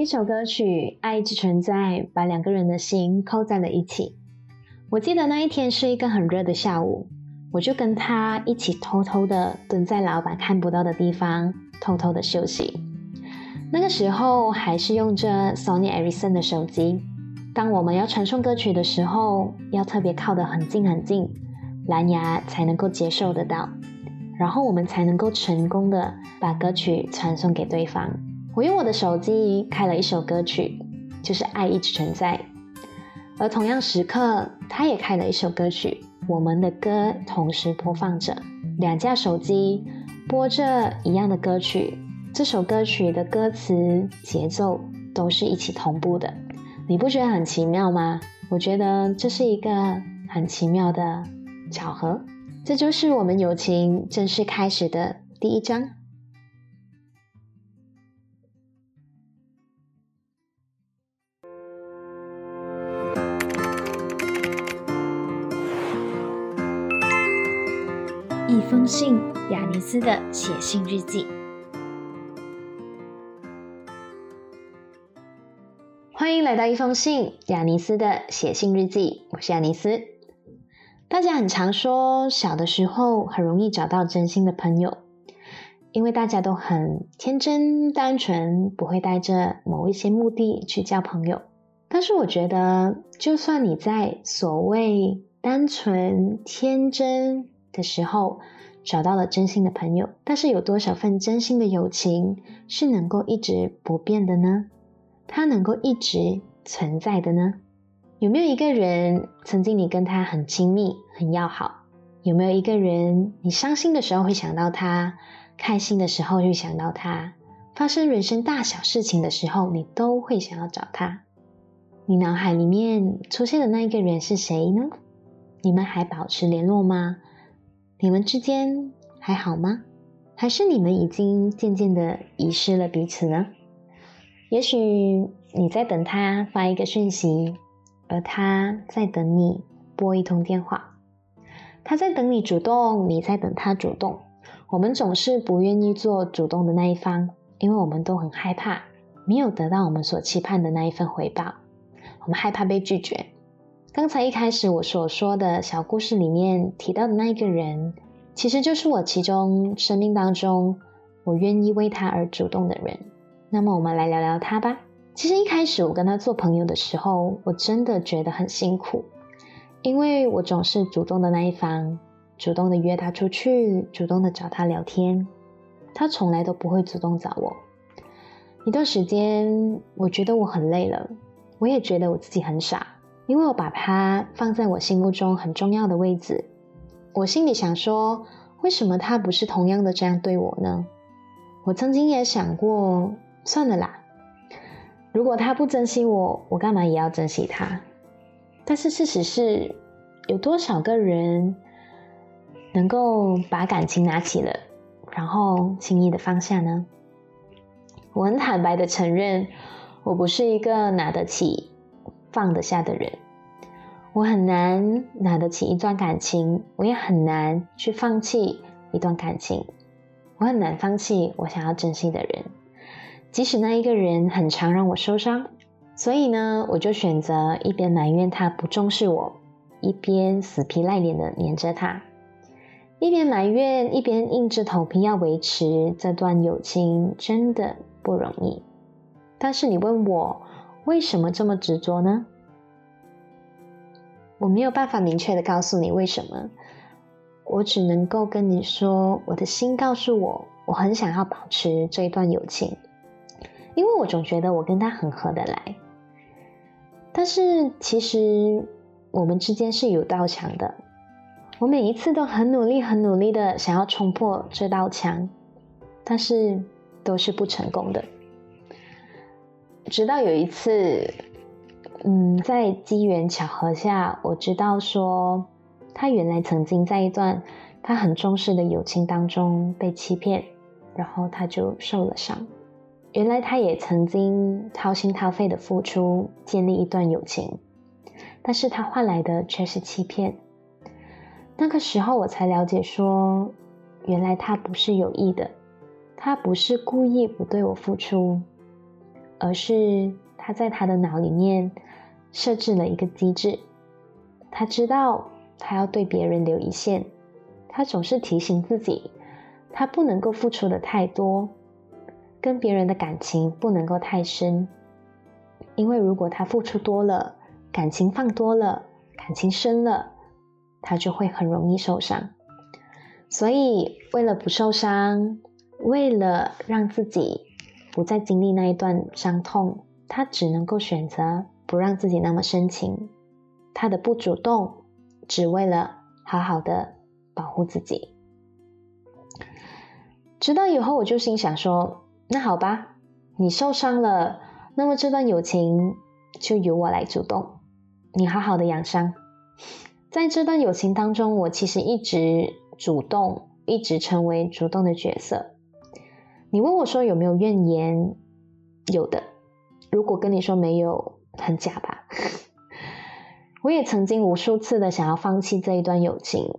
一首歌曲《爱一直存在》，把两个人的心扣在了一起。我记得那一天是一个很热的下午，我就跟他一起偷偷的蹲在老板看不到的地方，偷偷的休息。那个时候还是用着 Sony Ericsson 的手机，当我们要传送歌曲的时候，要特别靠得很近很近，蓝牙才能够接受得到，然后我们才能够成功的把歌曲传送给对方。我用我的手机开了一首歌曲，就是《爱一直存在》，而同样时刻，他也开了一首歌曲，我们的歌同时播放着，两架手机播着一样的歌曲，这首歌曲的歌词、节奏都是一起同步的，你不觉得很奇妙吗？我觉得这是一个很奇妙的巧合，这就是我们友情正式开始的第一章。一封信，雅尼斯的写信日记。欢迎来到一封信，雅尼斯的写信日记。我是雅尼斯。大家很常说，小的时候很容易找到真心的朋友，因为大家都很天真单纯，不会带着某一些目的去交朋友。但是我觉得，就算你在所谓单纯天真，的时候找到了真心的朋友，但是有多少份真心的友情是能够一直不变的呢？它能够一直存在的呢？有没有一个人曾经你跟他很亲密、很要好？有没有一个人你伤心的时候会想到他，开心的时候会想到他，发生人生大小事情的时候你都会想要找他？你脑海里面出现的那一个人是谁呢？你们还保持联络吗？你们之间还好吗？还是你们已经渐渐的遗失了彼此呢？也许你在等他发一个讯息，而他在等你拨一通电话。他在等你主动，你在等他主动。我们总是不愿意做主动的那一方，因为我们都很害怕没有得到我们所期盼的那一份回报，我们害怕被拒绝。刚才一开始我所说的小故事里面提到的那一个人，其实就是我其中生命当中我愿意为他而主动的人。那么我们来聊聊他吧。其实一开始我跟他做朋友的时候，我真的觉得很辛苦，因为我总是主动的那一方，主动的约他出去，主动的找他聊天，他从来都不会主动找我。一段时间，我觉得我很累了，我也觉得我自己很傻。因为我把他放在我心目中很重要的位置，我心里想说，为什么他不是同样的这样对我呢？我曾经也想过，算了啦，如果他不珍惜我，我干嘛也要珍惜他？但是事实是，有多少个人能够把感情拿起了，然后轻易的放下呢？我很坦白的承认，我不是一个拿得起。放得下的人，我很难拿得起一段感情，我也很难去放弃一段感情。我很难放弃我想要珍惜的人，即使那一个人很常让我受伤。所以呢，我就选择一边埋怨他不重视我，一边死皮赖脸的黏着他。一边埋怨，一边硬着头皮要维持这段友情，真的不容易。但是你问我。为什么这么执着呢？我没有办法明确的告诉你为什么，我只能够跟你说，我的心告诉我，我很想要保持这一段友情，因为我总觉得我跟他很合得来。但是其实我们之间是有道墙的，我每一次都很努力、很努力的想要冲破这道墙，但是都是不成功的。直到有一次，嗯，在机缘巧合下，我知道说他原来曾经在一段他很重视的友情当中被欺骗，然后他就受了伤。原来他也曾经掏心掏肺的付出建立一段友情，但是他换来的却是欺骗。那个时候我才了解说，原来他不是有意的，他不是故意不对我付出。而是他在他的脑里面设置了一个机制，他知道他要对别人留一线，他总是提醒自己，他不能够付出的太多，跟别人的感情不能够太深，因为如果他付出多了，感情放多了，感情深了，他就会很容易受伤。所以，为了不受伤，为了让自己不再经历那一段伤痛，他只能够选择不让自己那么深情。他的不主动，只为了好好的保护自己。直到以后，我就心想说：“那好吧，你受伤了，那么这段友情就由我来主动，你好好的养伤。”在这段友情当中，我其实一直。主动一直成为主动的角色。你问我说有没有怨言？有的。如果跟你说没有，很假吧？我也曾经无数次的想要放弃这一段友情。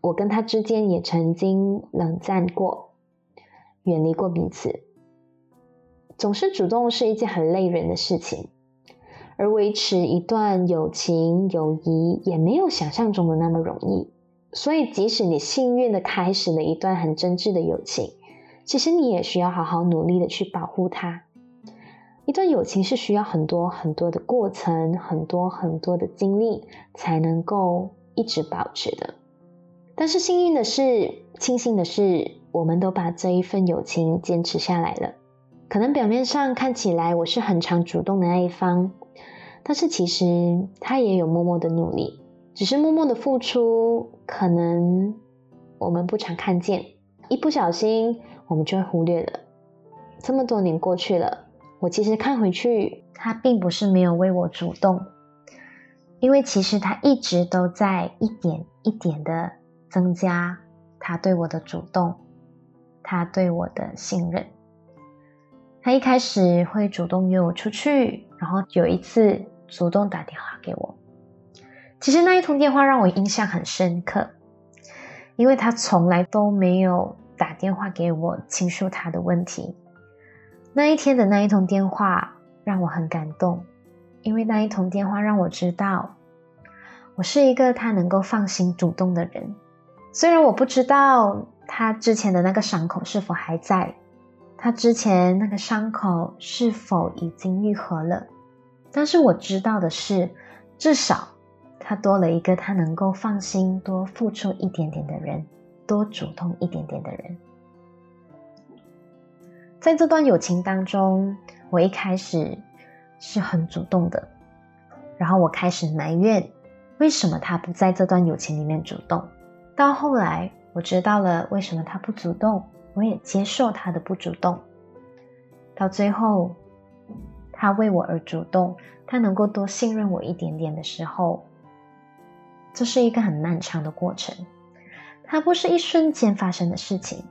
我跟他之间也曾经冷战过，远离过彼此。总是主动是一件很累人的事情，而维持一段友情友谊也没有想象中的那么容易。所以，即使你幸运的开始了一段很真挚的友情，其实你也需要好好努力的去保护它。一段友情是需要很多很多的过程，很多很多的经历才能够一直保持的。但是幸运的是，庆幸的是，我们都把这一份友情坚持下来了。可能表面上看起来我是很常主动的那一方，但是其实他也有默默的努力。只是默默的付出，可能我们不常看见，一不小心我们就会忽略了。这么多年过去了，我其实看回去，他并不是没有为我主动，因为其实他一直都在一点一点的增加他对我的主动，他对我的信任。他一开始会主动约我出去，然后有一次主动打电话给我。其实那一通电话让我印象很深刻，因为他从来都没有打电话给我倾诉他的问题。那一天的那一通电话让我很感动，因为那一通电话让我知道，我是一个他能够放心主动的人。虽然我不知道他之前的那个伤口是否还在，他之前那个伤口是否已经愈合了，但是我知道的是，至少。他多了一个他能够放心多付出一点点的人，多主动一点点的人。在这段友情当中，我一开始是很主动的，然后我开始埋怨为什么他不在这段友情里面主动。到后来，我知道了为什么他不主动，我也接受他的不主动。到最后，他为我而主动，他能够多信任我一点点的时候。这是一个很漫长的过程，它不是一瞬间发生的事情，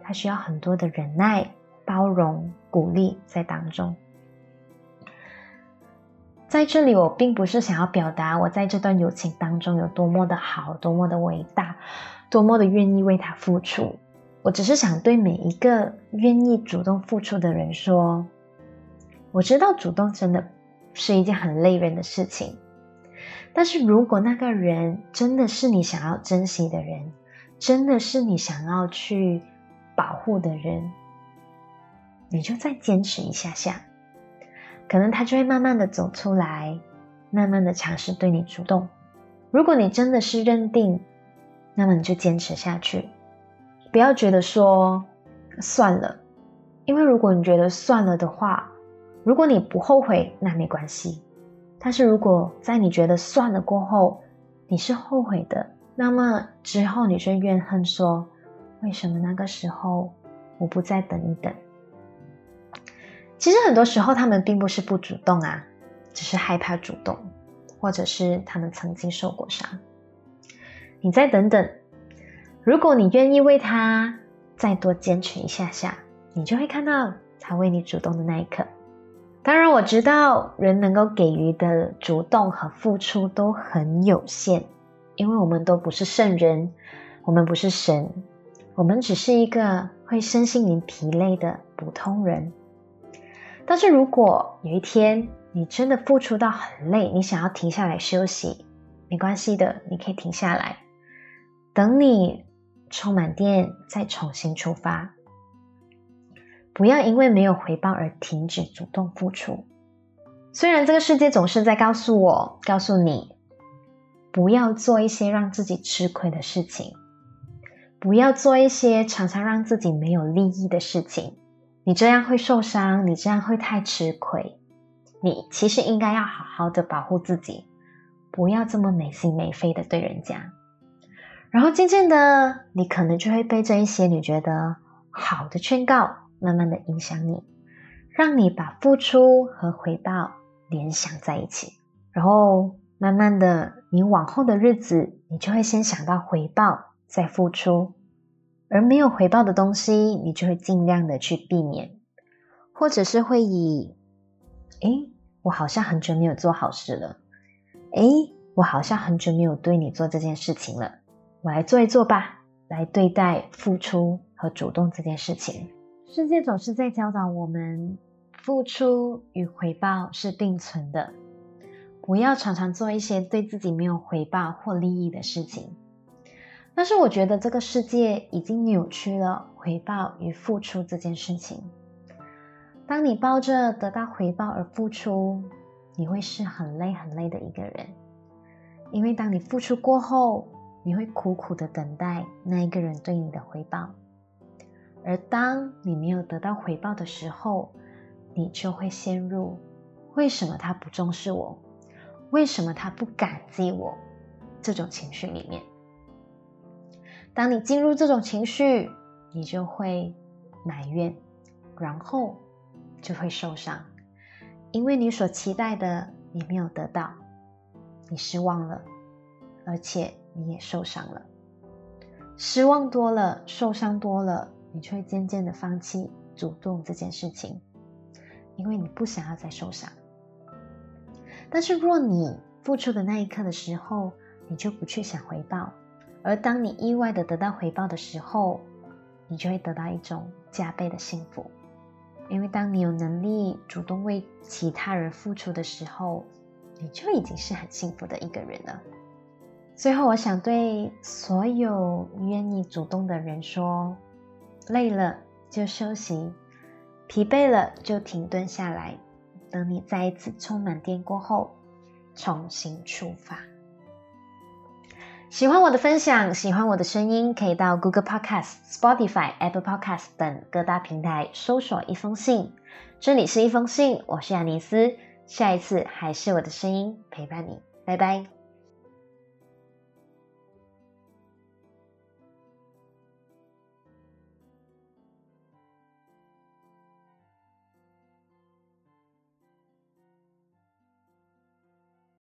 它需要很多的忍耐、包容、鼓励在当中。在这里，我并不是想要表达我在这段友情当中有多么的好、多么的伟大、多么的愿意为他付出，我只是想对每一个愿意主动付出的人说：我知道主动真的是一件很累人的事情。但是如果那个人真的是你想要珍惜的人，真的是你想要去保护的人，你就再坚持一下下，可能他就会慢慢的走出来，慢慢的尝试对你主动。如果你真的是认定，那么你就坚持下去，不要觉得说算了，因为如果你觉得算了的话，如果你不后悔，那没关系。但是如果在你觉得算了过后，你是后悔的，那么之后你就怨恨说，为什么那个时候我不再等一等？其实很多时候他们并不是不主动啊，只是害怕主动，或者是他们曾经受过伤。你再等等，如果你愿意为他再多坚持一下下，你就会看到他为你主动的那一刻。当然，我知道人能够给予的主动和付出都很有限，因为我们都不是圣人，我们不是神，我们只是一个会身心灵疲累的普通人。但是如果有一天你真的付出到很累，你想要停下来休息，没关系的，你可以停下来，等你充满电再重新出发。不要因为没有回报而停止主动付出。虽然这个世界总是在告诉我、告诉你，不要做一些让自己吃亏的事情，不要做一些常常让自己没有利益的事情。你这样会受伤，你这样会太吃亏。你其实应该要好好的保护自己，不要这么没心没肺的对人家。然后渐渐的，你可能就会被这一些你觉得好的劝告。慢慢的影响你，让你把付出和回报联想在一起，然后慢慢的，你往后的日子，你就会先想到回报，再付出，而没有回报的东西，你就会尽量的去避免，或者是会以，诶，我好像很久没有做好事了，诶，我好像很久没有对你做这件事情了，我来做一做吧，来对待付出和主动这件事情。世界总是在教导我们，付出与回报是并存的，不要常常做一些对自己没有回报或利益的事情。但是，我觉得这个世界已经扭曲了回报与付出这件事情。当你抱着得到回报而付出，你会是很累很累的一个人，因为当你付出过后，你会苦苦的等待那一个人对你的回报。而当你没有得到回报的时候，你就会陷入为什么他不重视我，为什么他不感激我这种情绪里面。当你进入这种情绪，你就会埋怨，然后就会受伤，因为你所期待的你没有得到，你失望了，而且你也受伤了，失望多了，受伤多了。你就会渐渐的放弃主动这件事情，因为你不想要再受伤。但是若你付出的那一刻的时候，你就不去想回报，而当你意外的得到回报的时候，你就会得到一种加倍的幸福。因为当你有能力主动为其他人付出的时候，你就已经是很幸福的一个人了。最后，我想对所有愿意主动的人说。累了就休息，疲惫了就停顿下来，等你再一次充满电过后，重新出发。喜欢我的分享，喜欢我的声音，可以到 Google Podcast、Spotify、Apple Podcast 等各大平台搜索一封信。这里是一封信，我是亚尼斯，下一次还是我的声音陪伴你，拜拜。